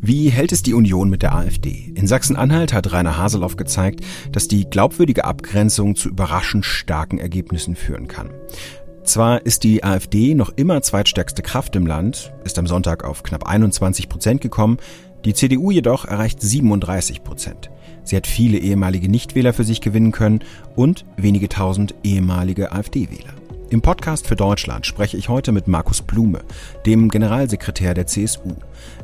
Wie hält es die Union mit der AfD? In Sachsen-Anhalt hat Rainer Haseloff gezeigt, dass die glaubwürdige Abgrenzung zu überraschend starken Ergebnissen führen kann. Zwar ist die AfD noch immer zweitstärkste Kraft im Land, ist am Sonntag auf knapp 21 Prozent gekommen, die CDU jedoch erreicht 37 Prozent. Sie hat viele ehemalige Nichtwähler für sich gewinnen können und wenige tausend ehemalige AfD-Wähler. Im Podcast für Deutschland spreche ich heute mit Markus Blume, dem Generalsekretär der CSU.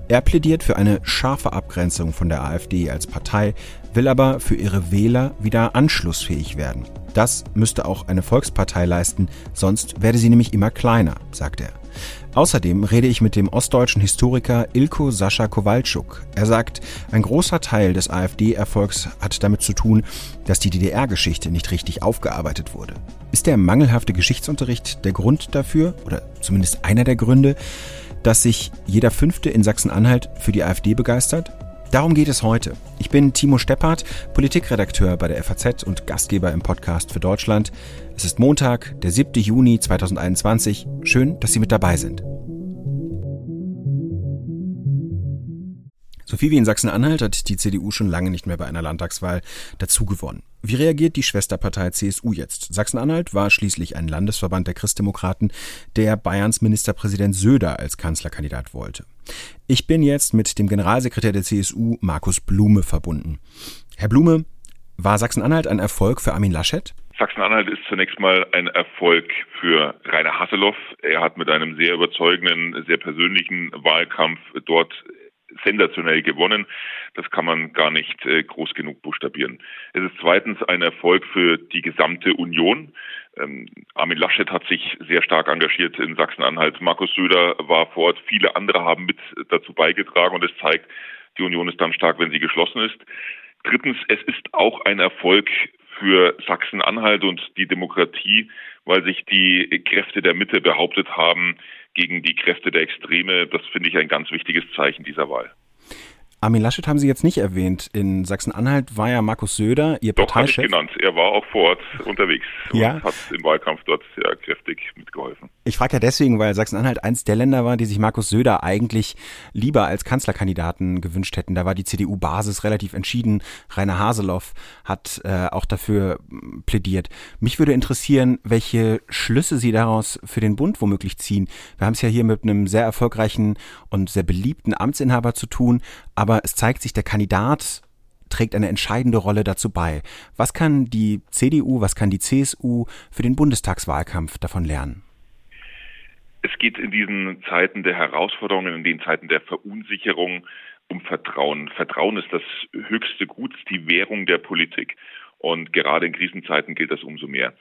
Er plädiert für eine scharfe Abgrenzung von der AfD als Partei, will aber für ihre Wähler wieder anschlussfähig werden. Das müsste auch eine Volkspartei leisten, sonst werde sie nämlich immer kleiner, sagt er. Außerdem rede ich mit dem ostdeutschen Historiker Ilko Sascha Kowalczuk. Er sagt, ein großer Teil des AfD-Erfolgs hat damit zu tun, dass die DDR-Geschichte nicht richtig aufgearbeitet wurde. Ist der mangelhafte Geschichtsunterricht der Grund dafür, oder zumindest einer der Gründe, dass sich jeder Fünfte in Sachsen-Anhalt für die AfD begeistert? Darum geht es heute. Ich bin Timo Steppert, Politikredakteur bei der FAZ und Gastgeber im Podcast für Deutschland. Es ist Montag, der 7. Juni 2021. Schön, dass Sie mit dabei sind. So viel wie in Sachsen-Anhalt hat die CDU schon lange nicht mehr bei einer Landtagswahl dazugewonnen. Wie reagiert die Schwesterpartei CSU jetzt? Sachsen-Anhalt war schließlich ein Landesverband der Christdemokraten, der Bayerns Ministerpräsident Söder als Kanzlerkandidat wollte. Ich bin jetzt mit dem Generalsekretär der CSU, Markus Blume, verbunden. Herr Blume, war Sachsen-Anhalt ein Erfolg für Armin Laschet? Sachsen-Anhalt ist zunächst mal ein Erfolg für Rainer Hasselhoff. Er hat mit einem sehr überzeugenden, sehr persönlichen Wahlkampf dort sensationell gewonnen. Das kann man gar nicht äh, groß genug buchstabieren. Es ist zweitens ein Erfolg für die gesamte Union. Ähm, Armin Laschet hat sich sehr stark engagiert in Sachsen-Anhalt. Markus Söder war vor Ort. Viele andere haben mit dazu beigetragen und es zeigt, die Union ist dann stark, wenn sie geschlossen ist. Drittens, es ist auch ein Erfolg für Sachsen-Anhalt und die Demokratie, weil sich die Kräfte der Mitte behauptet haben gegen die Kräfte der Extreme. Das finde ich ein ganz wichtiges Zeichen dieser Wahl. Armin Laschet haben Sie jetzt nicht erwähnt. In Sachsen-Anhalt war ja Markus Söder, Ihr Doch, Parteichef. Doch, genannt. Er war auch vor Ort unterwegs und ja. hat im Wahlkampf dort sehr kräftig mitgeholfen. Ich frage ja deswegen, weil Sachsen-Anhalt eins der Länder war, die sich Markus Söder eigentlich lieber als Kanzlerkandidaten gewünscht hätten. Da war die CDU-Basis relativ entschieden. Rainer Haseloff hat äh, auch dafür plädiert. Mich würde interessieren, welche Schlüsse Sie daraus für den Bund womöglich ziehen. Wir haben es ja hier mit einem sehr erfolgreichen und sehr beliebten Amtsinhaber zu tun, aber es zeigt sich, der Kandidat trägt eine entscheidende Rolle dazu bei. Was kann die CDU, was kann die CSU für den Bundestagswahlkampf davon lernen? Es geht in diesen Zeiten der Herausforderungen, in den Zeiten der Verunsicherung um Vertrauen. Vertrauen ist das höchste Gut, die Währung der Politik. Und gerade in Krisenzeiten gilt das umso mehr.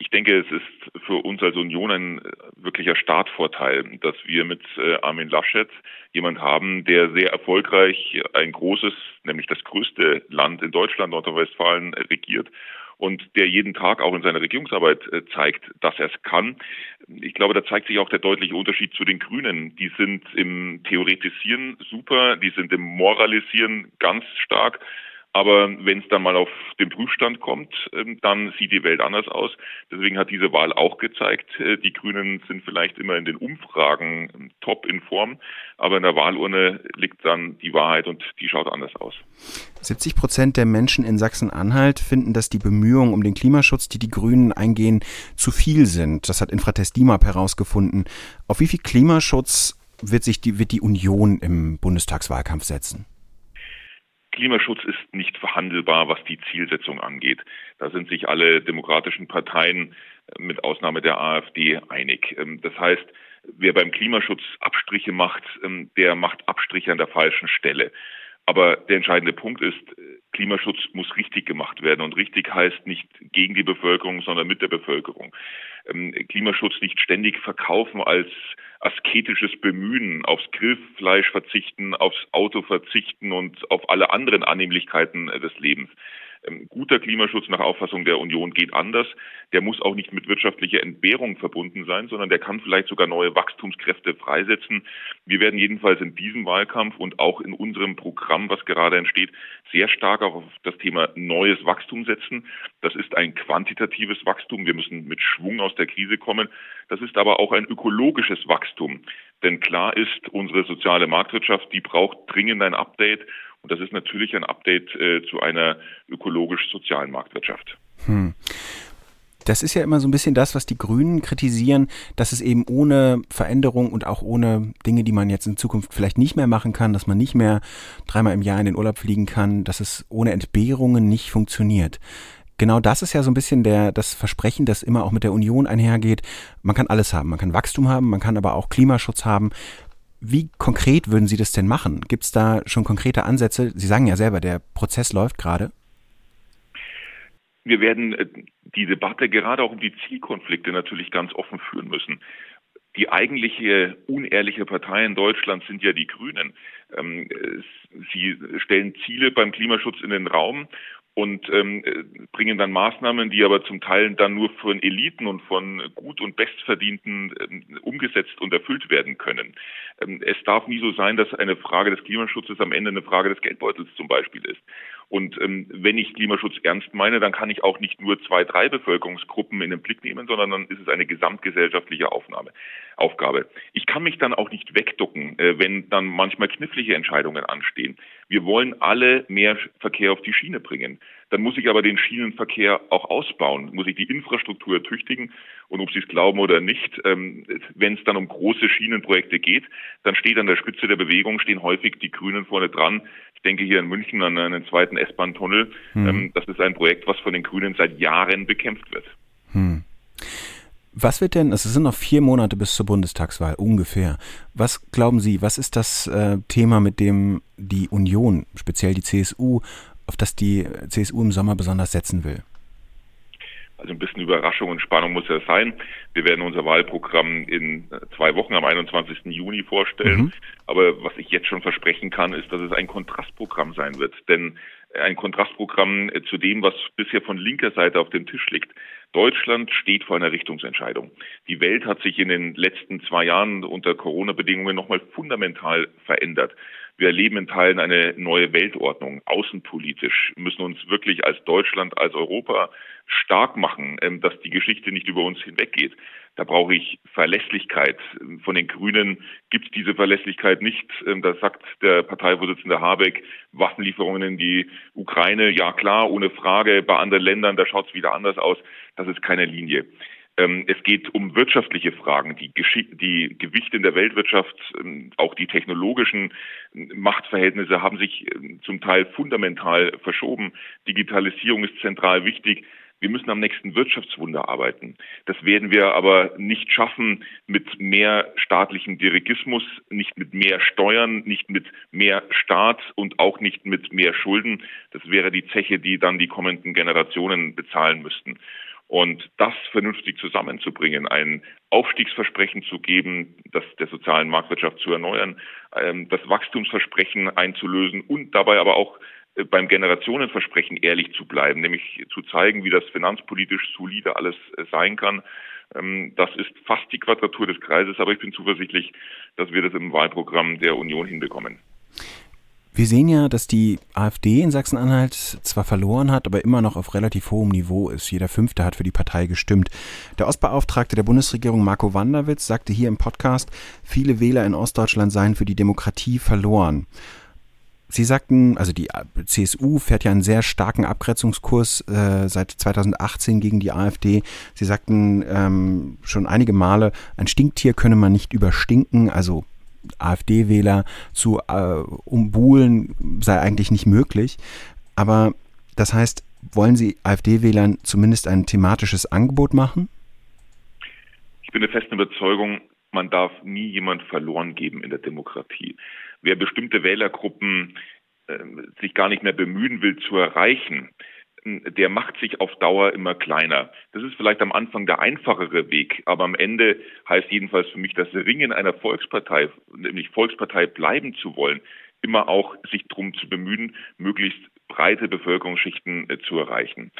Ich denke, es ist für uns als Union ein äh, wirklicher Startvorteil, dass wir mit äh, Armin Laschet jemand haben, der sehr erfolgreich ein großes, nämlich das größte Land in Deutschland, Nordrhein-Westfalen, regiert und der jeden Tag auch in seiner Regierungsarbeit äh, zeigt, dass er es kann. Ich glaube, da zeigt sich auch der deutliche Unterschied zu den Grünen. Die sind im Theoretisieren super, die sind im Moralisieren ganz stark. Aber wenn es dann mal auf den Prüfstand kommt, ähm, dann sieht die Welt anders aus. Deswegen hat diese Wahl auch gezeigt, äh, die Grünen sind vielleicht immer in den Umfragen ähm, top in Form, aber in der Wahlurne liegt dann die Wahrheit und die schaut anders aus. 70 Prozent der Menschen in Sachsen-Anhalt finden, dass die Bemühungen um den Klimaschutz, die die Grünen eingehen, zu viel sind. Das hat Infratest DIMAP herausgefunden. Auf wie viel Klimaschutz wird sich die, wird die Union im Bundestagswahlkampf setzen? Klimaschutz ist nicht verhandelbar, was die Zielsetzung angeht. Da sind sich alle demokratischen Parteien äh, mit Ausnahme der AfD einig. Ähm, das heißt, wer beim Klimaschutz Abstriche macht, ähm, der macht Abstriche an der falschen Stelle. Aber der entscheidende Punkt ist, äh, Klimaschutz muss richtig gemacht werden. Und richtig heißt nicht gegen die Bevölkerung, sondern mit der Bevölkerung. Ähm, Klimaschutz nicht ständig verkaufen als asketisches Bemühen, aufs Grillfleisch verzichten, aufs Auto verzichten und auf alle anderen Annehmlichkeiten des Lebens. Ähm, guter Klimaschutz nach Auffassung der Union geht anders. Der muss auch nicht mit wirtschaftlicher Entbehrung verbunden sein, sondern der kann vielleicht sogar neue Wachstumskräfte freisetzen. Wir werden jedenfalls in diesem Wahlkampf und auch in unserem Programm, was gerade entsteht, sehr stark auf das Thema neues Wachstum setzen. Das ist ein quantitatives Wachstum. Wir müssen mit Schwung aus der Krise kommen. Das ist aber auch ein ökologisches Wachstum. Denn klar ist, unsere soziale Marktwirtschaft, die braucht dringend ein Update. Und das ist natürlich ein Update äh, zu einer ökologisch-sozialen Marktwirtschaft. Hm. Das ist ja immer so ein bisschen das, was die Grünen kritisieren, dass es eben ohne Veränderung und auch ohne Dinge, die man jetzt in Zukunft vielleicht nicht mehr machen kann, dass man nicht mehr dreimal im Jahr in den Urlaub fliegen kann, dass es ohne Entbehrungen nicht funktioniert. Genau das ist ja so ein bisschen der, das Versprechen, das immer auch mit der Union einhergeht. Man kann alles haben. Man kann Wachstum haben, man kann aber auch Klimaschutz haben. Wie konkret würden Sie das denn machen? Gibt es da schon konkrete Ansätze? Sie sagen ja selber, der Prozess läuft gerade. Wir werden äh, die Debatte gerade auch um die Zielkonflikte natürlich ganz offen führen müssen. Die eigentliche unehrliche Partei in Deutschland sind ja die Grünen. Ähm, sie stellen Ziele beim Klimaschutz in den Raum und ähm, bringen dann Maßnahmen, die aber zum Teil dann nur von Eliten und von gut und bestverdienten ähm, umgesetzt und erfüllt werden können. Ähm, es darf nie so sein, dass eine Frage des Klimaschutzes am Ende eine Frage des Geldbeutels zum Beispiel ist. Und ähm, wenn ich Klimaschutz ernst meine, dann kann ich auch nicht nur zwei, drei Bevölkerungsgruppen in den Blick nehmen, sondern dann ist es eine gesamtgesellschaftliche Aufnahme, Aufgabe. Ich kann mich dann auch nicht wegducken, äh, wenn dann manchmal knifflige Entscheidungen anstehen. Wir wollen alle mehr Verkehr auf die Schiene bringen. Dann muss ich aber den Schienenverkehr auch ausbauen, muss ich die Infrastruktur tüchtigen. Und ob Sie es glauben oder nicht, ähm, wenn es dann um große Schienenprojekte geht, dann steht an der Spitze der Bewegung, stehen häufig die Grünen vorne dran. Ich denke hier in München an einen zweiten S-Bahn-Tunnel. Hm. das ist ein Projekt, was von den Grünen seit Jahren bekämpft wird. Hm. Was wird denn, es sind noch vier Monate bis zur Bundestagswahl ungefähr. Was glauben Sie, was ist das äh, Thema, mit dem die Union, speziell die CSU, auf das die CSU im Sommer besonders setzen will? Also ein bisschen Überraschung und Spannung muss ja sein. Wir werden unser Wahlprogramm in zwei Wochen am 21. Juni vorstellen. Mhm. Aber was ich jetzt schon versprechen kann, ist, dass es ein Kontrastprogramm sein wird. Denn ein Kontrastprogramm zu dem, was bisher von linker Seite auf dem Tisch liegt. Deutschland steht vor einer Richtungsentscheidung. Die Welt hat sich in den letzten zwei Jahren unter Corona-Bedingungen nochmal fundamental verändert. Wir erleben in Teilen eine neue Weltordnung. Außenpolitisch müssen uns wirklich als Deutschland, als Europa stark machen, ähm, dass die Geschichte nicht über uns hinweggeht. Da brauche ich Verlässlichkeit. Von den Grünen gibt es diese Verlässlichkeit nicht. Ähm, da sagt der Parteivorsitzende Habeck, Waffenlieferungen in die Ukraine, ja klar, ohne Frage. Bei anderen Ländern, da schaut es wieder anders aus. Das ist keine Linie. Ähm, es geht um wirtschaftliche Fragen, die, die Gewichte in der Weltwirtschaft, ähm, auch die technologischen Machtverhältnisse haben sich ähm, zum Teil fundamental verschoben. Digitalisierung ist zentral wichtig. Wir müssen am nächsten Wirtschaftswunder arbeiten. Das werden wir aber nicht schaffen mit mehr staatlichem Dirigismus, nicht mit mehr Steuern, nicht mit mehr Staat und auch nicht mit mehr Schulden. Das wäre die Zeche, die dann die kommenden Generationen bezahlen müssten. Und das vernünftig zusammenzubringen, ein Aufstiegsversprechen zu geben, das der sozialen Marktwirtschaft zu erneuern, ähm, das Wachstumsversprechen einzulösen und dabei aber auch äh, beim Generationenversprechen ehrlich zu bleiben, nämlich zu zeigen, wie das finanzpolitisch solide alles äh, sein kann. Ähm, das ist fast die Quadratur des Kreises, aber ich bin zuversichtlich, dass wir das im Wahlprogramm der Union hinbekommen. Wir sehen ja, dass die AfD in Sachsen-Anhalt zwar verloren hat, aber immer noch auf relativ hohem Niveau ist. Jeder Fünfte hat für die Partei gestimmt. Der Ostbeauftragte der Bundesregierung Marco Wanderwitz sagte hier im Podcast, viele Wähler in Ostdeutschland seien für die Demokratie verloren. Sie sagten, also die CSU fährt ja einen sehr starken Abgrenzungskurs äh, seit 2018 gegen die AfD. Sie sagten ähm, schon einige Male, ein Stinktier könne man nicht überstinken, also AfD-Wähler zu äh, umbuhlen sei eigentlich nicht möglich. Aber das heißt, wollen Sie AfD-Wählern zumindest ein thematisches Angebot machen? Ich bin der festen Überzeugung, man darf nie jemand verloren geben in der Demokratie. Wer bestimmte Wählergruppen äh, sich gar nicht mehr bemühen will zu erreichen, der macht sich auf Dauer immer kleiner. Das ist vielleicht am Anfang der einfachere Weg, aber am Ende heißt jedenfalls für mich das Ringen einer Volkspartei, nämlich Volkspartei bleiben zu wollen, immer auch sich darum zu bemühen, möglichst breite Bevölkerungsschichten äh, zu erreichen.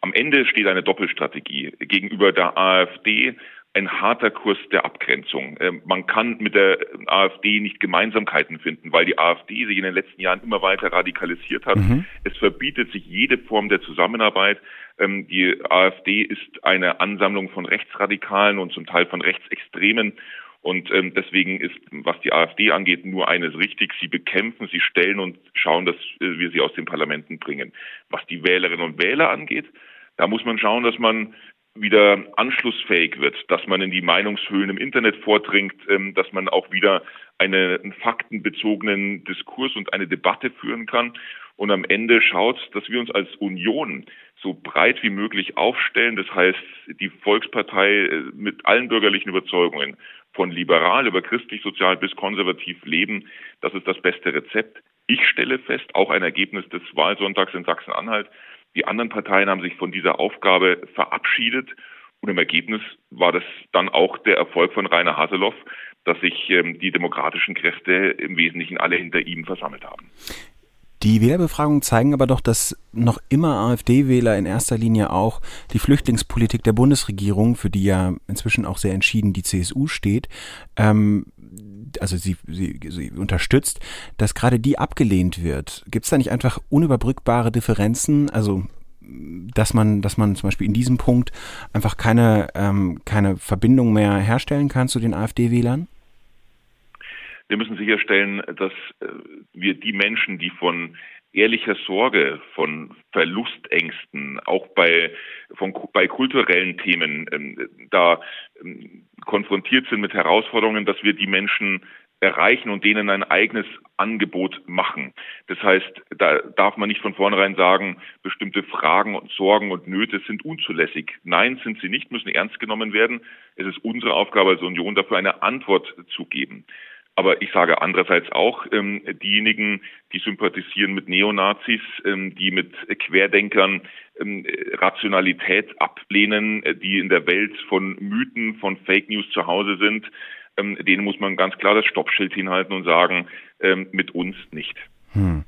Am Ende steht eine Doppelstrategie. Gegenüber der AfD ein harter Kurs der Abgrenzung. Ähm, man kann mit der AfD nicht Gemeinsamkeiten finden, weil die AfD sich in den letzten Jahren immer weiter radikalisiert hat. Mhm. Es verbietet sich jede Form der Zusammenarbeit. Ähm, die AfD ist eine Ansammlung von Rechtsradikalen und zum Teil von Rechtsextremen. Und ähm, deswegen ist, was die AfD angeht, nur eines richtig. Sie bekämpfen, sie stellen und schauen, dass äh, wir sie aus den Parlamenten bringen. Was die Wählerinnen und Wähler angeht, da muss man schauen, dass man wieder anschlussfähig wird, dass man in die Meinungshöhlen im Internet vordringt, ähm, dass man auch wieder einen faktenbezogenen Diskurs und eine Debatte führen kann und am Ende schaut, dass wir uns als Union so breit wie möglich aufstellen. Das heißt, die Volkspartei äh, mit allen bürgerlichen Überzeugungen von liberal über christlich, sozial bis konservativ leben, das ist das beste Rezept. Ich stelle fest, auch ein Ergebnis des Wahlsonntags in Sachsen-Anhalt, die anderen Parteien haben sich von dieser Aufgabe verabschiedet und im Ergebnis war das dann auch der Erfolg von Rainer Haseloff, dass sich ähm, die demokratischen Kräfte im Wesentlichen alle hinter ihm versammelt haben. Die Wählerbefragungen zeigen aber doch, dass noch immer AfD-Wähler in erster Linie auch die Flüchtlingspolitik der Bundesregierung, für die ja inzwischen auch sehr entschieden die CSU steht, ähm, also sie, sie, sie unterstützt, dass gerade die abgelehnt wird. Gibt es da nicht einfach unüberbrückbare Differenzen? Also dass man, dass man zum Beispiel in diesem Punkt einfach keine, ähm, keine Verbindung mehr herstellen kann zu den AfD-Wählern? Wir müssen sicherstellen, dass äh, wir die Menschen, die von ehrlicher Sorge, von Verlustängsten, auch bei, von, bei kulturellen Themen ähm, da ähm, konfrontiert sind mit Herausforderungen, dass wir die Menschen erreichen und denen ein eigenes Angebot machen. Das heißt, da darf man nicht von vornherein sagen, bestimmte Fragen und Sorgen und Nöte sind unzulässig. Nein, sind sie nicht, müssen ernst genommen werden. Es ist unsere Aufgabe als Union, dafür eine Antwort zu geben. Aber ich sage andererseits auch, ähm, diejenigen, die sympathisieren mit Neonazis, ähm, die mit Querdenkern ähm, Rationalität ablehnen, äh, die in der Welt von Mythen, von Fake News zu Hause sind, ähm, denen muss man ganz klar das Stoppschild hinhalten und sagen, ähm, mit uns nicht. Hm.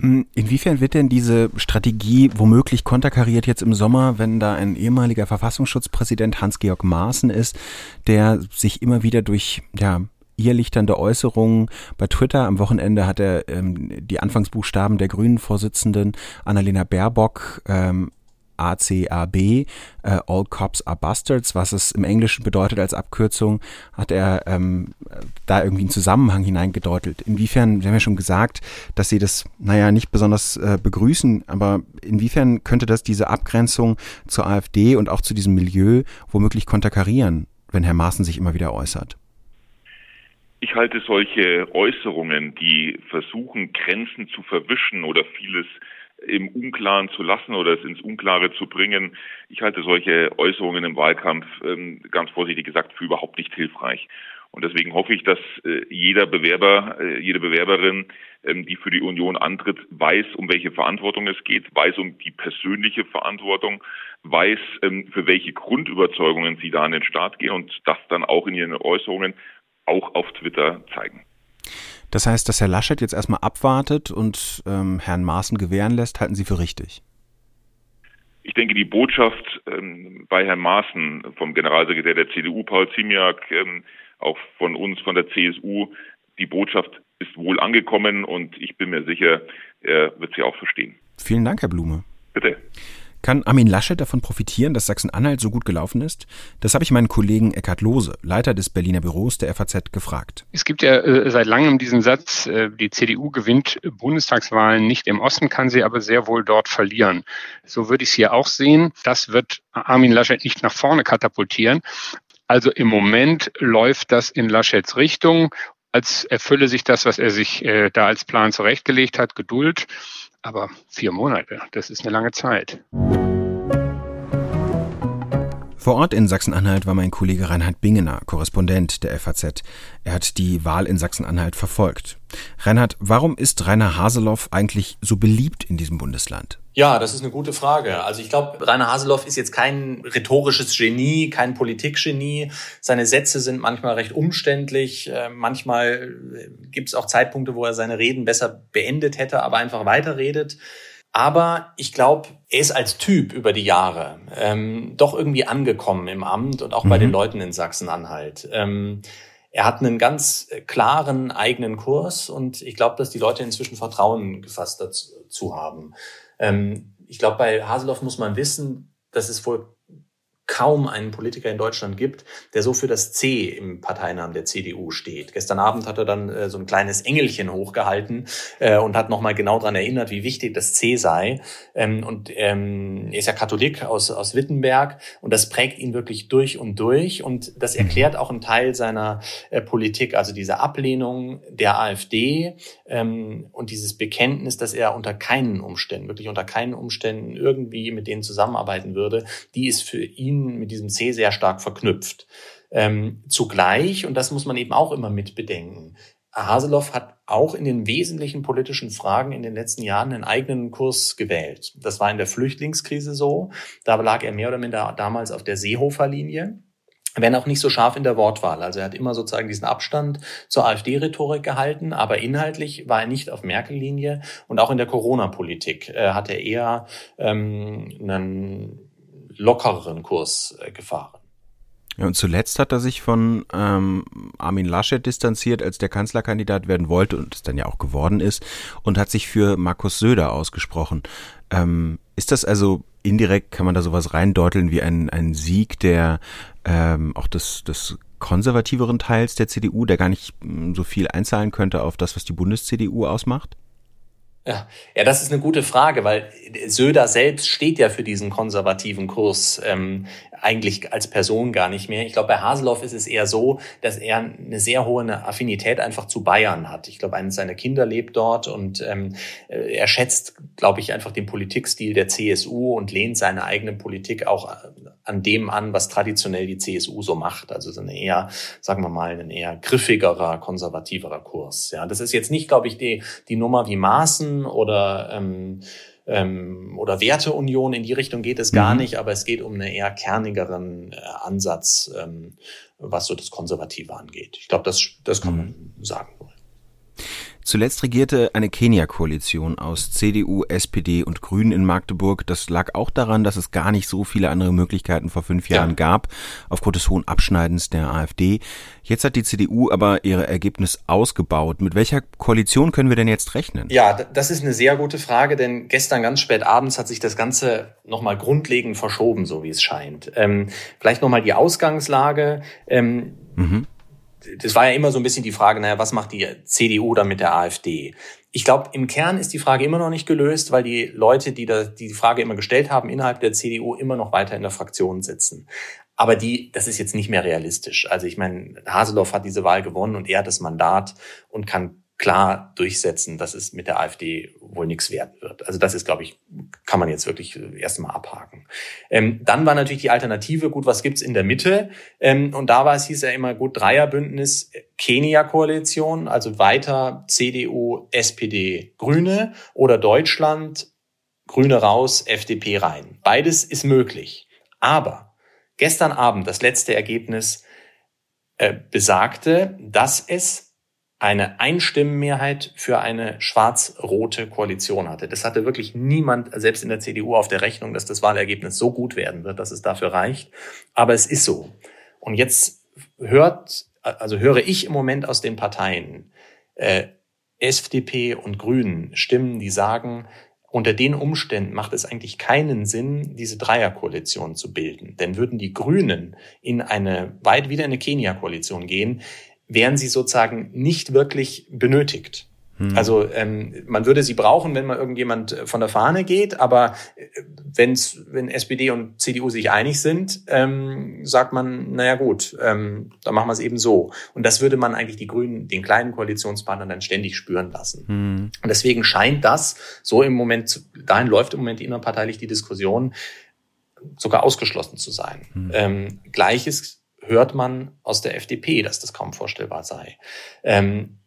hm. Inwiefern wird denn diese Strategie womöglich konterkariert jetzt im Sommer, wenn da ein ehemaliger Verfassungsschutzpräsident Hans-Georg Maaßen ist, der sich immer wieder durch ja, irrlichternde Äußerungen. Bei Twitter am Wochenende hat er ähm, die Anfangsbuchstaben der Grünen-Vorsitzenden Annalena Baerbock ähm, ACAB, äh, All Cops are Bastards, was es im Englischen bedeutet als Abkürzung, hat er ähm, da irgendwie einen Zusammenhang hineingedeutet. Inwiefern, wir haben ja schon gesagt, dass sie das, naja, nicht besonders äh, begrüßen, aber inwiefern könnte das diese Abgrenzung zur AfD und auch zu diesem Milieu womöglich konterkarieren, wenn Herr Maaßen sich immer wieder äußert? Ich halte solche Äußerungen, die versuchen, Grenzen zu verwischen oder vieles im Unklaren zu lassen oder es ins Unklare zu bringen. Ich halte solche Äußerungen im Wahlkampf ähm, ganz vorsichtig gesagt für überhaupt nicht hilfreich. Und deswegen hoffe ich, dass äh, jeder Bewerber, äh, jede Bewerberin, ähm, die für die Union antritt, weiß, um welche Verantwortung es geht, weiß um die persönliche Verantwortung, weiß, ähm, für welche Grundüberzeugungen sie da an den Start gehen und das dann auch in ihren Äußerungen auch auf Twitter zeigen. Das heißt, dass Herr Laschet jetzt erstmal abwartet und ähm, Herrn Maaßen gewähren lässt, halten Sie für richtig? Ich denke, die Botschaft ähm, bei Herrn Maaßen vom Generalsekretär der CDU, Paul Ziemiak, ähm, auch von uns, von der CSU, die Botschaft ist wohl angekommen und ich bin mir sicher, er wird sie auch verstehen. Vielen Dank, Herr Blume. Bitte. Kann Armin Laschet davon profitieren, dass Sachsen-Anhalt so gut gelaufen ist? Das habe ich meinen Kollegen Eckhard Lohse, Leiter des Berliner Büros der FAZ, gefragt. Es gibt ja äh, seit langem diesen Satz, äh, die CDU gewinnt Bundestagswahlen nicht im Osten, kann sie aber sehr wohl dort verlieren. So würde ich es hier auch sehen. Das wird Armin Laschet nicht nach vorne katapultieren. Also im Moment läuft das in Laschets Richtung, als erfülle sich das, was er sich äh, da als Plan zurechtgelegt hat, Geduld. Aber vier Monate, das ist eine lange Zeit. Vor Ort in Sachsen-Anhalt war mein Kollege Reinhard Bingener, Korrespondent der FAZ. Er hat die Wahl in Sachsen-Anhalt verfolgt. Reinhard, warum ist Rainer Haseloff eigentlich so beliebt in diesem Bundesland? Ja, das ist eine gute Frage. Also ich glaube, Rainer Haseloff ist jetzt kein rhetorisches Genie, kein Politikgenie. Seine Sätze sind manchmal recht umständlich. Äh, manchmal äh, gibt es auch Zeitpunkte, wo er seine Reden besser beendet hätte, aber einfach weiterredet. Aber ich glaube, er ist als Typ über die Jahre ähm, doch irgendwie angekommen im Amt und auch mhm. bei den Leuten in Sachsen-Anhalt. Ähm, er hat einen ganz klaren eigenen Kurs und ich glaube, dass die Leute inzwischen Vertrauen gefasst dazu haben. Ähm, ich glaube, bei Haseloff muss man wissen, dass es wohl kaum einen Politiker in Deutschland gibt, der so für das C im Parteinamen der CDU steht. Gestern Abend hat er dann äh, so ein kleines Engelchen hochgehalten äh, und hat nochmal genau daran erinnert, wie wichtig das C sei. Ähm, und ähm, er ist ja Katholik aus, aus Wittenberg und das prägt ihn wirklich durch und durch. Und das mhm. erklärt auch einen Teil seiner äh, Politik, also diese Ablehnung der AfD ähm, und dieses Bekenntnis, dass er unter keinen Umständen, wirklich unter keinen Umständen irgendwie mit denen zusammenarbeiten würde, die ist für ihn Berlin mit diesem C sehr stark verknüpft. Ähm, zugleich, und das muss man eben auch immer mit bedenken, Haseloff hat auch in den wesentlichen politischen Fragen in den letzten Jahren einen eigenen Kurs gewählt. Das war in der Flüchtlingskrise so. Da lag er mehr oder minder damals auf der Seehofer-Linie wenn auch nicht so scharf in der Wortwahl. Also er hat immer sozusagen diesen Abstand zur AfD-Rhetorik gehalten, aber inhaltlich war er nicht auf Merkel-Linie und auch in der Corona-Politik äh, hat er eher ähm, einen lockereren Kurs äh, gefahren. Ja, und zuletzt hat er sich von ähm, Armin Laschet distanziert, als der Kanzlerkandidat werden wollte und es dann ja auch geworden ist, und hat sich für Markus Söder ausgesprochen. Ähm, ist das also indirekt, kann man da sowas reindeuteln wie ein, ein Sieg der ähm, auch des, des konservativeren Teils der CDU, der gar nicht mm, so viel einzahlen könnte auf das, was die Bundes-CDU ausmacht? Ja, ja, das ist eine gute Frage, weil Söder selbst steht ja für diesen konservativen Kurs ähm, eigentlich als Person gar nicht mehr. Ich glaube, bei Haseloff ist es eher so, dass er eine sehr hohe Affinität einfach zu Bayern hat. Ich glaube, eines seiner Kinder lebt dort und ähm, äh, er schätzt, glaube ich, einfach den Politikstil der CSU und lehnt seine eigene Politik auch an dem an, was traditionell die CSU so macht. Also so eine eher, sagen wir mal, ein eher griffigerer, konservativerer Kurs. Ja, das ist jetzt nicht, glaube ich, die, die Nummer wie Maßen oder ähm, ähm, oder Werteunion in die Richtung geht es gar mhm. nicht, aber es geht um einen eher kernigeren äh, Ansatz, ähm, was so das Konservative angeht. Ich glaube, das, das kann man mhm. sagen. Zuletzt regierte eine Kenia-Koalition aus CDU, SPD und Grünen in Magdeburg. Das lag auch daran, dass es gar nicht so viele andere Möglichkeiten vor fünf Jahren ja. gab, aufgrund des hohen Abschneidens der AfD. Jetzt hat die CDU aber ihre Ergebnis ausgebaut. Mit welcher Koalition können wir denn jetzt rechnen? Ja, das ist eine sehr gute Frage, denn gestern ganz spät abends hat sich das Ganze nochmal grundlegend verschoben, so wie es scheint. Ähm, vielleicht nochmal die Ausgangslage. Ähm, mhm das war ja immer so ein bisschen die Frage, naja, was macht die CDU dann mit der AfD? Ich glaube, im Kern ist die Frage immer noch nicht gelöst, weil die Leute, die da, die, Frage immer gestellt haben, innerhalb der CDU immer noch weiter in der Fraktion sitzen. Aber die, das ist jetzt nicht mehr realistisch. Also ich meine, Haseloff hat diese Wahl gewonnen und er hat das Mandat und kann klar durchsetzen, dass es mit der AfD wohl nichts werden wird. Also das ist, glaube ich, kann man jetzt wirklich erst mal abhaken. Ähm, dann war natürlich die Alternative, gut, was gibt's in der Mitte? Ähm, und da war es, hieß ja immer gut, Dreierbündnis, Kenia-Koalition, also weiter CDU, SPD, Grüne oder Deutschland, Grüne raus, FDP rein. Beides ist möglich. Aber gestern Abend das letzte Ergebnis äh, besagte, dass es eine Einstimmenmehrheit für eine schwarz-rote Koalition hatte. Das hatte wirklich niemand, selbst in der CDU, auf der Rechnung, dass das Wahlergebnis so gut werden wird, dass es dafür reicht. Aber es ist so. Und jetzt hört, also höre ich im Moment aus den Parteien, äh, FDP und Grünen Stimmen, die sagen, unter den Umständen macht es eigentlich keinen Sinn, diese Dreierkoalition zu bilden. Denn würden die Grünen in eine, weit wieder in eine Kenia-Koalition gehen, wären sie sozusagen nicht wirklich benötigt. Hm. Also ähm, man würde sie brauchen, wenn mal irgendjemand äh, von der Fahne geht, aber äh, wenn's, wenn SPD und CDU sich einig sind, ähm, sagt man, naja gut, ähm, dann machen wir es eben so. Und das würde man eigentlich die Grünen, den kleinen Koalitionspartnern dann ständig spüren lassen. Hm. Und deswegen scheint das so im Moment, dahin läuft im Moment innerparteilich die Diskussion, sogar ausgeschlossen zu sein. Hm. Ähm, Gleiches hört man aus der FDP, dass das kaum vorstellbar sei. Ähm,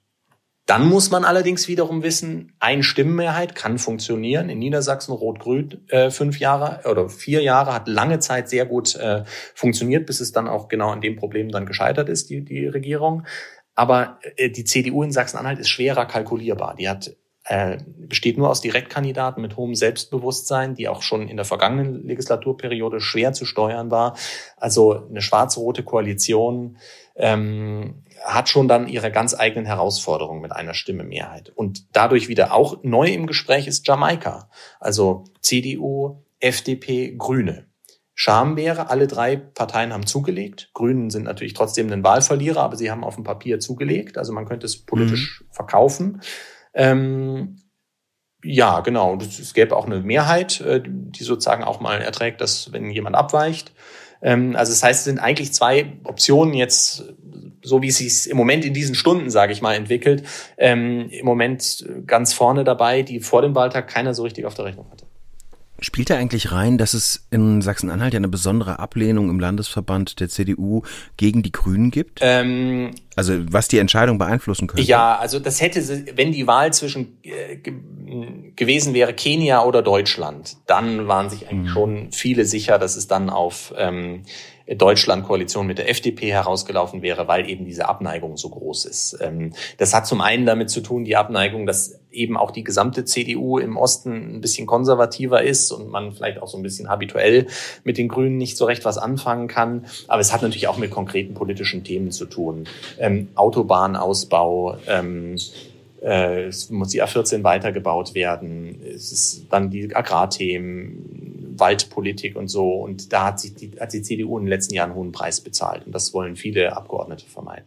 Dann muss man allerdings wiederum wissen, ein Stimmenmehrheit kann funktionieren. In Niedersachsen Rot-Grün äh, fünf Jahre oder vier Jahre hat lange Zeit sehr gut äh, funktioniert, bis es dann auch genau an dem Problem dann gescheitert ist, die, die Regierung. Aber äh, die CDU in Sachsen-Anhalt ist schwerer kalkulierbar. Die hat äh, besteht nur aus Direktkandidaten mit hohem Selbstbewusstsein, die auch schon in der vergangenen Legislaturperiode schwer zu steuern war. Also eine schwarz-rote Koalition ähm, hat schon dann ihre ganz eigenen Herausforderungen mit einer Stimme Mehrheit. Und dadurch wieder auch neu im Gespräch ist Jamaika. Also CDU, FDP, Grüne. Scham wäre, alle drei Parteien haben zugelegt. Grünen sind natürlich trotzdem ein Wahlverlierer, aber sie haben auf dem Papier zugelegt. Also man könnte es politisch mhm. verkaufen. Ähm, ja, genau. Es gäbe auch eine Mehrheit, äh, die sozusagen auch mal erträgt, dass wenn jemand abweicht. Ähm, also das heißt, es sind eigentlich zwei Optionen jetzt, so wie es sich im Moment in diesen Stunden, sage ich mal, entwickelt, ähm, im Moment ganz vorne dabei, die vor dem Wahltag keiner so richtig auf der Rechnung hatte. Spielt da eigentlich rein, dass es in Sachsen-Anhalt ja eine besondere Ablehnung im Landesverband der CDU gegen die Grünen gibt? Ähm, also was die Entscheidung beeinflussen könnte? Ja, also das hätte, wenn die Wahl zwischen äh, gewesen wäre Kenia oder Deutschland, dann waren sich eigentlich mhm. schon viele sicher, dass es dann auf ähm, Deutschland-Koalition mit der FDP herausgelaufen wäre, weil eben diese Abneigung so groß ist. Ähm, das hat zum einen damit zu tun, die Abneigung, dass eben auch die gesamte CDU im Osten ein bisschen konservativer ist und man vielleicht auch so ein bisschen habituell mit den Grünen nicht so recht was anfangen kann. Aber es hat natürlich auch mit konkreten politischen Themen zu tun. Ähm, Autobahnausbau, ähm, äh, es muss die A14 weitergebaut werden, es ist dann die Agrarthemen, Waldpolitik und so. Und da hat, sich die, hat die CDU in den letzten Jahren einen hohen Preis bezahlt. Und das wollen viele Abgeordnete vermeiden.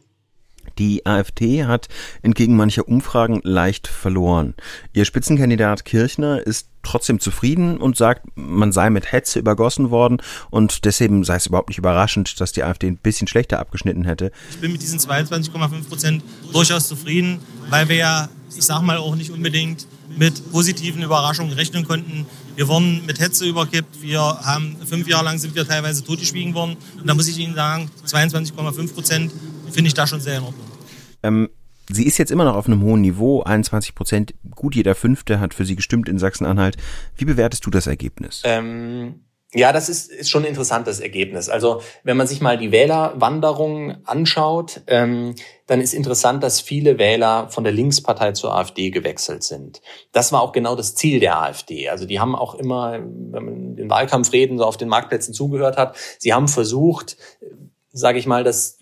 Die AfD hat entgegen mancher Umfragen leicht verloren. Ihr Spitzenkandidat Kirchner ist trotzdem zufrieden und sagt, man sei mit Hetze übergossen worden und deswegen sei es überhaupt nicht überraschend, dass die AfD ein bisschen schlechter abgeschnitten hätte. Ich bin mit diesen 22,5 Prozent durchaus zufrieden, weil wir ja, ich sag mal, auch nicht unbedingt mit positiven Überraschungen rechnen konnten. Wir wurden mit Hetze überkippt. Wir haben fünf Jahre lang sind wir teilweise totgeschwiegen worden. Und da muss ich Ihnen sagen, 22,5 Prozent finde ich da schon sehr in Ordnung. Ähm, sie ist jetzt immer noch auf einem hohen Niveau, 21 Prozent. Gut, jeder Fünfte hat für sie gestimmt in Sachsen-Anhalt. Wie bewertest du das Ergebnis? Ähm ja, das ist, ist schon ein interessantes Ergebnis. Also wenn man sich mal die Wählerwanderung anschaut, ähm, dann ist interessant, dass viele Wähler von der Linkspartei zur AfD gewechselt sind. Das war auch genau das Ziel der AfD. Also die haben auch immer, wenn man den Wahlkampfreden so auf den Marktplätzen zugehört hat, sie haben versucht, sage ich mal, das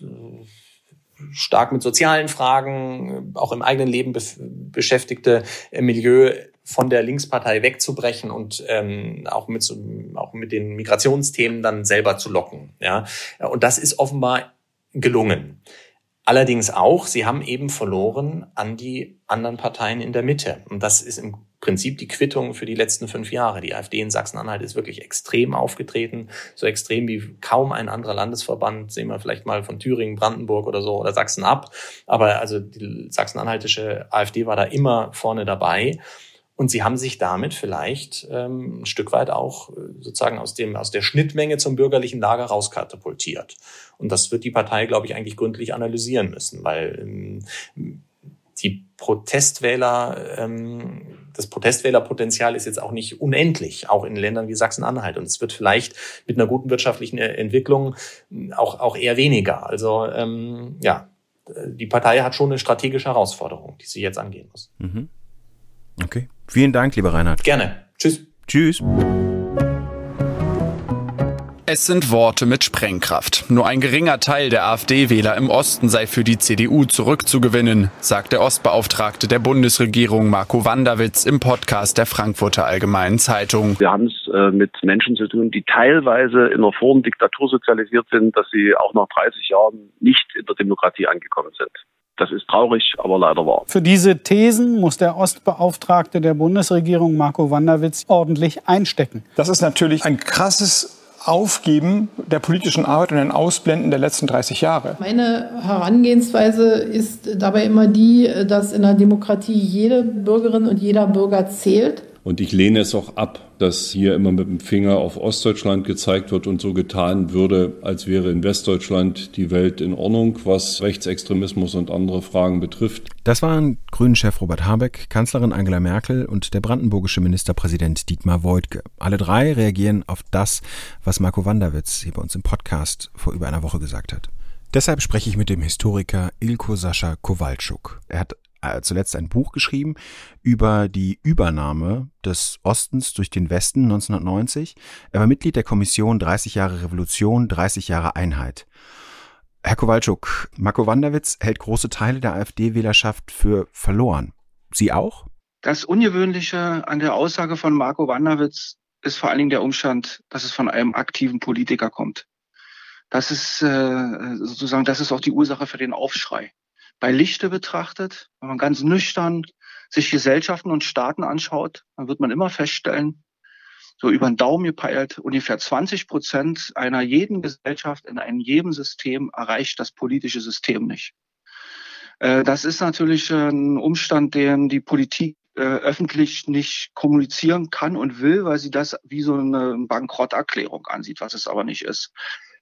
stark mit sozialen Fragen, auch im eigenen Leben beschäftigte Milieu von der Linkspartei wegzubrechen und ähm, auch mit so, auch mit den Migrationsthemen dann selber zu locken. Ja, und das ist offenbar gelungen. Allerdings auch, sie haben eben verloren an die anderen Parteien in der Mitte. Und das ist im Prinzip die Quittung für die letzten fünf Jahre. Die AfD in Sachsen-Anhalt ist wirklich extrem aufgetreten, so extrem wie kaum ein anderer Landesverband. Sehen wir vielleicht mal von Thüringen, Brandenburg oder so oder Sachsen ab. Aber also die sachsen-anhaltische AfD war da immer vorne dabei. Und sie haben sich damit vielleicht ähm, ein Stück weit auch äh, sozusagen aus, dem, aus der Schnittmenge zum bürgerlichen Lager rauskatapultiert. Und das wird die Partei, glaube ich, eigentlich gründlich analysieren müssen, weil ähm, die Protestwähler, ähm, das Protestwählerpotenzial ist jetzt auch nicht unendlich, auch in Ländern wie Sachsen-Anhalt. Und es wird vielleicht mit einer guten wirtschaftlichen Entwicklung auch, auch eher weniger. Also ähm, ja, die Partei hat schon eine strategische Herausforderung, die sie jetzt angehen muss. Mhm. Okay. Vielen Dank, lieber Reinhard. Gerne. Tschüss. Tschüss. Es sind Worte mit Sprengkraft. Nur ein geringer Teil der AfD-Wähler im Osten sei für die CDU zurückzugewinnen, sagt der Ostbeauftragte der Bundesregierung Marco Wanderwitz im Podcast der Frankfurter Allgemeinen Zeitung. Wir haben es äh, mit Menschen zu tun, die teilweise in einer Formdiktatur sozialisiert sind, dass sie auch nach 30 Jahren nicht in der Demokratie angekommen sind. Das ist traurig, aber leider wahr. Für diese Thesen muss der Ostbeauftragte der Bundesregierung, Marco Wanderwitz, ordentlich einstecken. Das ist natürlich ein krasses Aufgeben der politischen Arbeit und ein Ausblenden der letzten 30 Jahre. Meine Herangehensweise ist dabei immer die, dass in der Demokratie jede Bürgerin und jeder Bürger zählt Und ich lehne es auch ab, dass hier immer mit dem Finger auf Ostdeutschland gezeigt wird und so getan würde, als wäre in Westdeutschland die Welt in Ordnung, was Rechtsextremismus und andere Fragen betrifft. Das waren Grünen-Chef Robert Habeck, Kanzlerin Angela Merkel und der brandenburgische Ministerpräsident Dietmar Woidke. Alle drei reagieren auf das, was Marco Wanderwitz hier bei uns im Podcast vor über einer Woche gesagt hat. Deshalb spreche ich mit dem Historiker Ilko Sascha Kowalczuk. Er hat zuletzt ein Buch geschrieben über die Übernahme des Ostens durch den Westen 1990. Er war Mitglied der Kommission 30 Jahre Revolution, 30 Jahre Einheit. Herr Kowalczuk, Marco Wanderwitz hält große Teile der AfD-Wählerschaft für verloren. Sie auch? Das Ungewöhnliche an der Aussage von Marco Wanderwitz ist vor allen Dingen der Umstand, dass es von einem aktiven Politiker kommt. Das ist äh, sozusagen, das ist auch die Ursache für den Aufschrei bei Lichte betrachtet, wenn man ganz nüchtern sich Gesellschaften und Staaten anschaut, dann wird man immer feststellen, so über den Daumen gepeilt, ungefähr 20 Prozent einer jeden Gesellschaft in einem jedem System erreicht das politische System nicht. Äh, das ist natürlich ein Umstand, den die Politik äh, öffentlich nicht kommunizieren kann und will, weil sie das wie so eine Bankrotterklärung ansieht, was es aber nicht ist.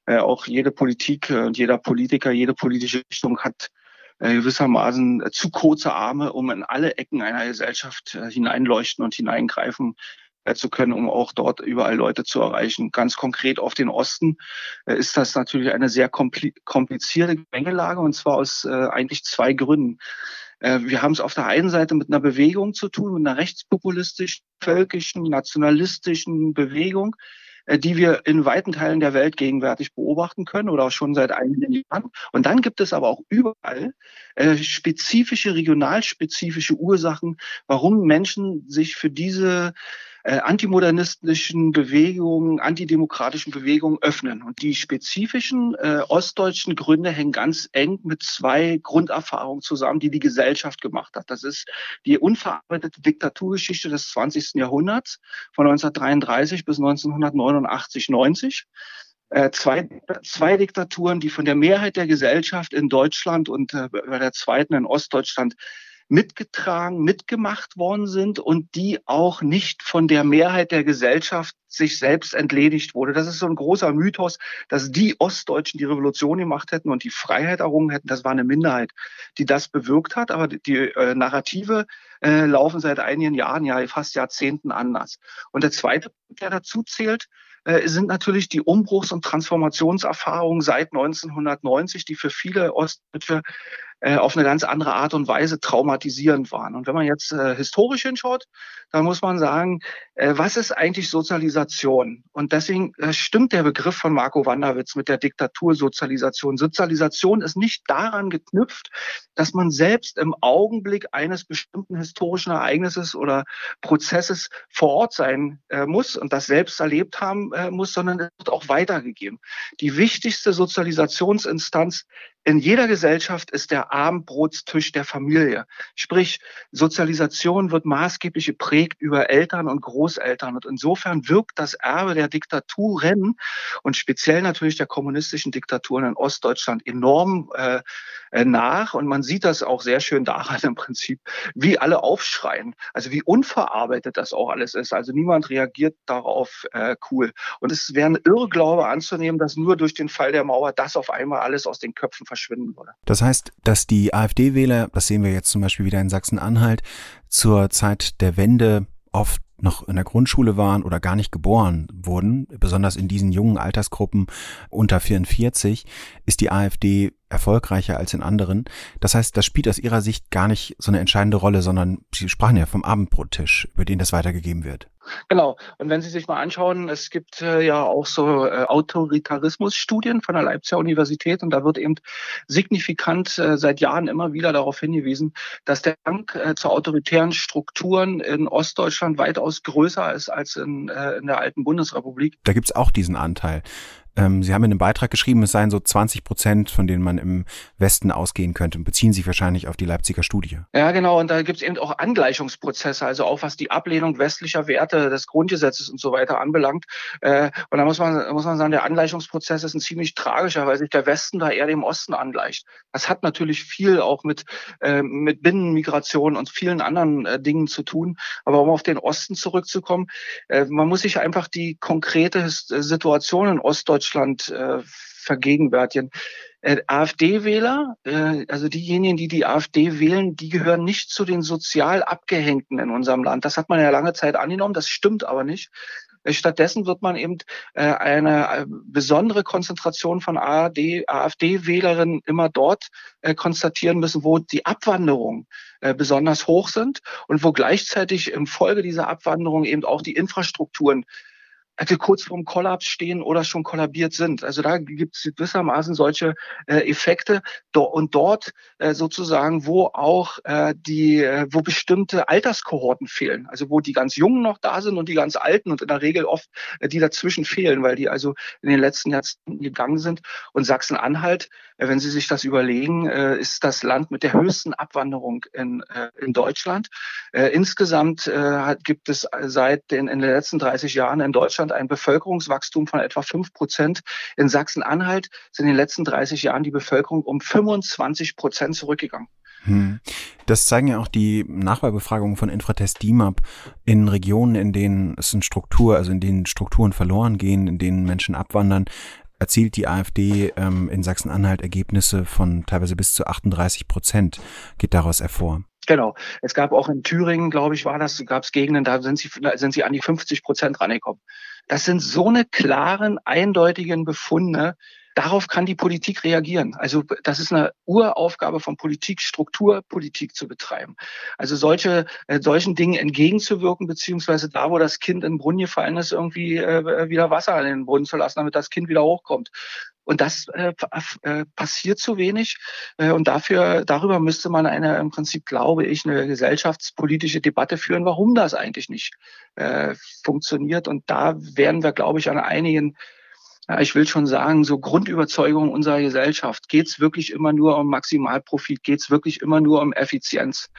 Äh, auch jede Politik und jeder Politiker, jede politische Richtung hat äh, gewissermaßen äh, zu kurze Arme, um in alle Ecken einer Gesellschaft äh, hineinleuchten und hineingreifen zu können, um auch dort überall Leute zu erreichen. Ganz konkret auf den Osten ist das natürlich eine sehr komplizierte Gemengelage und zwar aus eigentlich zwei Gründen. Wir haben es auf der einen Seite mit einer Bewegung zu tun, mit einer rechtspopulistischen, völkischen, nationalistischen Bewegung, die wir in weiten Teilen der Welt gegenwärtig beobachten können oder auch schon seit einigen Jahren. Und dann gibt es aber auch überall äh, spezifische, regionalspezifische Ursachen, warum Menschen sich für diese äh, antimodernistischen Bewegungen, antidemokratischen Bewegungen öffnen. Und die spezifischen äh, ostdeutschen Gründe hängen ganz eng mit zwei Grunderfahrungen zusammen, die die Gesellschaft gemacht hat. Das ist die unverarbeitete Diktaturgeschichte des 20. Jahrhunderts von 1933 bis 1989, 90 äh, zwei, zwei Diktaturen, die von der Mehrheit der Gesellschaft in Deutschland und äh, bei der zweiten in Ostdeutschland mitgetragen, mitgemacht worden sind und die auch nicht von der Mehrheit der Gesellschaft sich selbst entledigt wurde. Das ist so ein großer Mythos, dass die Ostdeutschen die Revolution gemacht hätten und die Freiheit errungen hätten. Das war eine Minderheit, die das bewirkt hat. Aber die äh, Narrative äh, laufen seit einigen Jahren, ja fast Jahrzehnten anders. Und der zweite, der dazu zählt, äh, sind natürlich die Umbruchs- und Transformationserfahrungen seit 1990, die für viele Ostdeutsche äh, auf eine ganz andere Art und Weise traumatisierend waren. Und wenn man jetzt äh, historisch hinschaut, dann muss man sagen, äh, was ist eigentlich Sozialisation? Und deswegen äh, stimmt der Begriff von Marco Wanderwitz mit der Diktatursozialisation. Sozialisation ist nicht daran geknüpft, dass man selbst im Augenblick eines bestimmten historischen Ereignisses oder Prozesses vor Ort sein äh, muss und das selbst erlebt haben äh, muss, sondern es wird auch weitergegeben. Die wichtigste Sozialisationsinstanz in jeder Gesellschaft ist der Abendbrotstisch der Familie. Sprich, Sozialisation wird maßgeblich geprägt über Eltern und Großeltern. Und insofern wirkt das Erbe der Diktaturen und speziell natürlich der kommunistischen Diktaturen in Ostdeutschland enorm äh, äh nach. Und man sieht das auch sehr schön daran im Prinzip, wie alle aufschreien. Also wie unverarbeitet das auch alles ist. Also niemand reagiert darauf äh, cool. Und es wäre ein Irrglaube anzunehmen, dass nur durch den Fall der Mauer das auf einmal alles aus den Köpfen verschwinden würde. Das heißt, dass die AfD-Wähler, das sehen wir jetzt zum Beispiel wieder in Sachsen-Anhalt, zur Zeit der Wende oft noch in der Grundschule waren oder gar nicht geboren wurden, besonders in diesen jungen Altersgruppen unter 44, ist die AfD erfolgreicher als in anderen. Das heißt, das spielt aus ihrer Sicht gar nicht so eine entscheidende Rolle, sondern Sie sprachen ja vom Abendbrottisch, über den das weitergegeben wird. Genau. Und wenn Sie sich mal anschauen, es gibt äh, ja auch so äh, Autoritarismusstudien von der Leipziger Universität und da wird eben signifikant äh, seit Jahren immer wieder darauf hingewiesen, dass der Hang äh, zu autoritären Strukturen in Ostdeutschland weitaus größer ist als in, äh, in der alten Bundesrepublik. Da gibt's auch diesen Anteil. Ähm, Sie haben in einem Beitrag geschrieben, es seien so 20 Prozent, von denen man im Westen ausgehen könnte. Beziehen sich wahrscheinlich auf die Leipziger Studie. Ja, genau. Und da gibt es eben auch Angleichungsprozesse, also auch was die Ablehnung westlicher Werte des Grundgesetzes und so weiter anbelangt. Äh, und da muss man, muss man sagen, der Angleichungsprozess ist ein ziemlich tragischer, weil sich der Westen da eher dem Osten angleicht. Das hat natürlich viel auch mit, äh, mit Binnenmigration und vielen anderen äh, Dingen zu tun. Aber um auf den Osten zurückzukommen, äh, man muss sich einfach die konkrete Situation in Ostdeutschland äh, vergegenwärtigen. Äh, AfD-Wähler, äh, also diejenigen, die die AfD wählen, die gehören nicht zu den sozial Abgehängten in unserem Land. Das hat man ja lange Zeit angenommen, das stimmt aber nicht. Äh, stattdessen wird man eben äh, eine äh, besondere Konzentration von AfD-Wählerinnen immer dort konstatieren müssen, wo die Abwanderung besonders hoch sind und wo gleichzeitig im Folge dieser Abwanderung eben auch die Infrastrukturen also kurz vorm Kollaps stehen oder schon kollabiert sind. Also da gibt es gewissermaßen solche äh, Effekte do und dort äh, sozusagen, wo auch äh, die, äh, wo bestimmte Alterskohorten fehlen, also wo die ganz Jungen noch da sind und die ganz Alten und in der Regel oft äh, die dazwischen fehlen, weil die also in den letzten Jahrzehnten gegangen sind. Und Sachsen-Anhalt, äh, wenn Sie sich das überlegen, äh, ist das Land mit der höchsten Abwanderung in, äh, in Deutschland. Äh, insgesamt äh, hat, gibt es seit den in den letzten 30 Jahren in Deutschland Deutschland ein Bevölkerungswachstum von etwa fünf Prozent. In Sachsen-Anhalt sind in den letzten 30 Jahren die Bevölkerung um 25 Prozent zurückgegangen. Hm. Das zeigen ja auch die Nachwahlbefragungen von Infratest DIMAP in Regionen, in denen es eine Struktur, also in denen Strukturen verloren gehen, in denen Menschen abwandern, erzielt die AfD ähm, in Sachsen-Anhalt Ergebnisse von teilweise bis zu 38 Prozent, geht daraus hervor. Genau. Es gab auch in Thüringen, glaube ich, war das, gab es Gegenden, da sind sie, sind sie an die 50 Prozent rangekommen. Das sind so eine klaren, eindeutigen Befunde. Darauf kann die Politik reagieren. Also das ist eine Uraufgabe von Politik, Strukturpolitik zu betreiben. Also solche äh, solchen Dingen entgegenzuwirken, beziehungsweise da, wo das Kind in den Brunnen gefallen ist, irgendwie äh, wieder Wasser in den Brunnen zu lassen, damit das Kind wieder hochkommt. Und das äh, äh, passiert zu wenig. Äh, und dafür, darüber müsste man eine, im Prinzip, glaube ich, eine gesellschaftspolitische Debatte führen, warum das eigentlich nicht äh, funktioniert. Und da werden wir, glaube ich, an einigen ich will schon sagen, so Grundüberzeugung unserer Gesellschaft. Geht es wirklich immer nur um Maximalprofit? Geht es wirklich immer nur um Effizienz?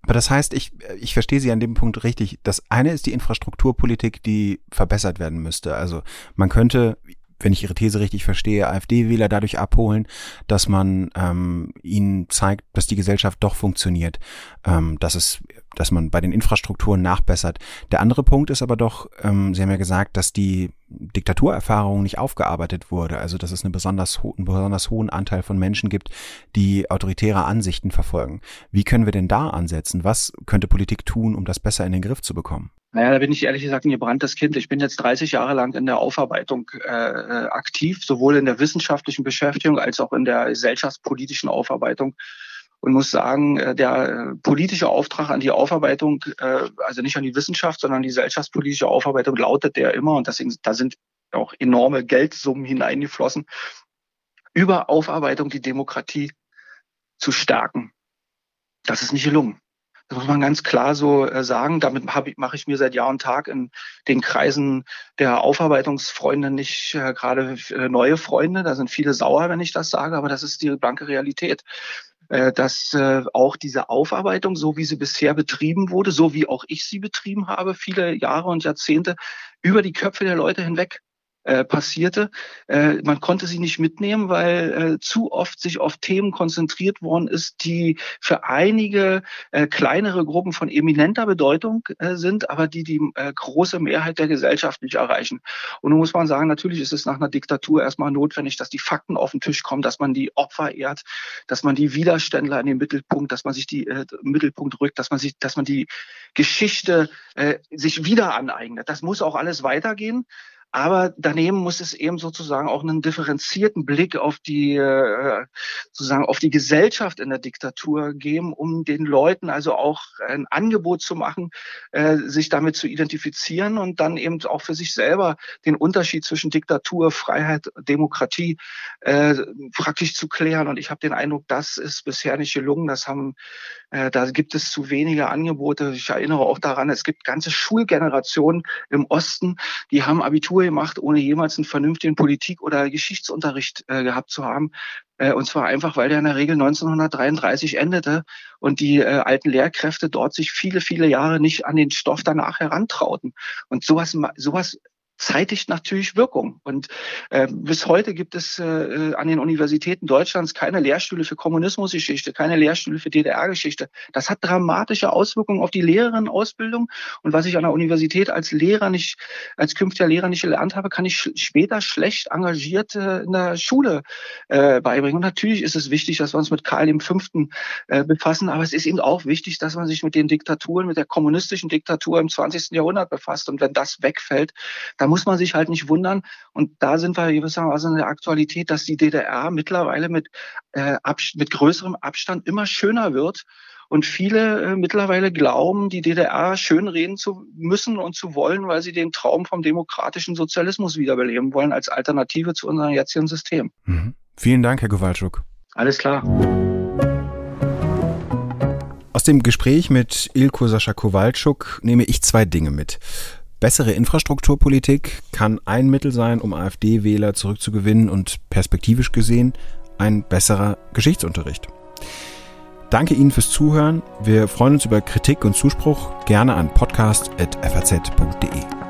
Aber das heißt, ich, ich verstehe Sie an dem Punkt richtig. Das eine ist die Infrastrukturpolitik, die verbessert werden müsste. Also man könnte wenn ich Ihre These richtig verstehe, AfD-Wähler dadurch abholen, dass man ähm, ihnen zeigt, dass die Gesellschaft doch funktioniert, ähm, dass es, dass man bei den Infrastrukturen nachbessert. Der andere Punkt ist aber doch, ähm, Sie haben ja gesagt, dass die Diktaturerfahrung nicht aufgearbeitet wurde, also dass es eine besonders einen besonders hohen Anteil von Menschen gibt, die autoritäre Ansichten verfolgen. Wie können wir denn da ansetzen? Was könnte Politik tun, um das besser in den Griff zu bekommen? Naja, da bin ich ehrlich gesagt ein gebranntes Kind. Ich bin jetzt 30 Jahre lang in der Aufarbeitung äh, aktiv, sowohl in der wissenschaftlichen Beschäftigung als auch in der gesellschaftspolitischen Aufarbeitung und muss sagen, äh, der äh, politische Auftrag an die Aufarbeitung, äh, also nicht an die Wissenschaft, sondern die gesellschaftspolitische Aufarbeitung lautet der immer und deswegen da sind auch enorme Geldsummen hineingeflossen, über Aufarbeitung die Demokratie zu stärken. Das ist nicht gelungen. Das muss man ganz klar so sagen. Damit mache ich mir seit Jahr und Tag in den Kreisen der Aufarbeitungsfreunde nicht gerade neue Freunde. Da sind viele sauer, wenn ich das sage, aber das ist die blanke Realität dass äh, auch diese Aufarbeitung, so wie sie bisher betrieben wurde, so wie auch ich sie betrieben habe, viele Jahre und Jahrzehnte, über die Köpfe der Leute hinweg äh, passierte. Äh, man konnte sie nicht mitnehmen, weil äh, zu oft sich auf Themen konzentriert worden ist, die für einige äh, kleinere Gruppen von eminenter Bedeutung äh, sind, aber die die äh, große Mehrheit der Gesellschaft nicht erreichen. Und nun muss man sagen, natürlich ist es nach einer Diktatur erstmal notwendig, dass die Fakten auf den Tisch kommen, dass man die Opfer ehrt, dass man die Widerständler in den Mittelpunkt, dass man sich die äh, Mittelpunkt rückt, dass man sich, dass man die Geschichte äh, sich wieder aneignet. Das muss auch alles weitergehen. Aber daneben muss es eben sozusagen auch einen differenzierten Blick auf die, äh, sozusagen auf die Gesellschaft in der Diktatur geben, um den Leuten also auch ein Angebot zu machen, äh, sich damit zu identifizieren und dann eben auch für sich selber den Unterschied zwischen Diktatur, Freiheit, Demokratie äh, praktisch zu klären. Und ich habe den Eindruck, das ist bisher nicht gelungen. Das haben, da gibt es zu wenige Angebote. Ich erinnere auch daran, es gibt ganze Schulgenerationen im Osten, die haben Abitur Abitur gemacht, ohne jemals einen vernünftigen Politik- oder Geschichtsunterricht äh, gehabt zu haben. Äh, und zwar einfach, weil der in der Regel 1933 endete und die äh, alten Lehrkräfte dort sich viele, viele Jahre nicht an den Stoff danach herantrauten. Und sowas, sowas zeitigt natürlich Wirkung. Und äh, bis heute gibt es äh, an den Universitäten Deutschlands keine Lehrstühle für Kommunismusgeschichte, keine Lehrstühle für DDR-Geschichte. Das hat dramatische Auswirkungen auf die Lehrerinnenausbildung. Und was ich an der Universität als Lehrer nicht, als künftiger Lehrer nicht gelernt habe, kann ich sch später schlecht engagiert in der Schule äh, beibringen. Und natürlich ist es wichtig, dass wir uns mit Karl V. Äh, befassen, aber es ist eben auch wichtig, dass man sich mit den Diktaturen, mit der kommunistischen Diktatur im 20. Jahrhundert befasst. Und wenn das wegfällt, dann muss man sich halt nicht wundern. Und da sind wir gewissermaßen in der Aktualität, dass die DDR mittlerweile mit, äh, mit größerem Abstand immer schöner wird. Und viele äh, mittlerweile glauben, die DDR schönreden zu müssen und zu wollen, weil sie den Traum vom demokratischen Sozialismus wiederbeleben wollen als Alternative zu unserem jetzigen System. Mhm. Vielen Dank, Herr Gewaltschuk. Alles klar. Aus dem Gespräch mit Ilko Sascha Kowalczuk nehme ich zwei Dinge mit. Bessere Infrastrukturpolitik kann ein Mittel sein, um AfD-Wähler zurückzugewinnen und perspektivisch gesehen ein besserer Geschichtsunterricht. Danke Ihnen fürs Zuhören. Wir freuen uns über Kritik und Zuspruch gerne an podcast.faz.de.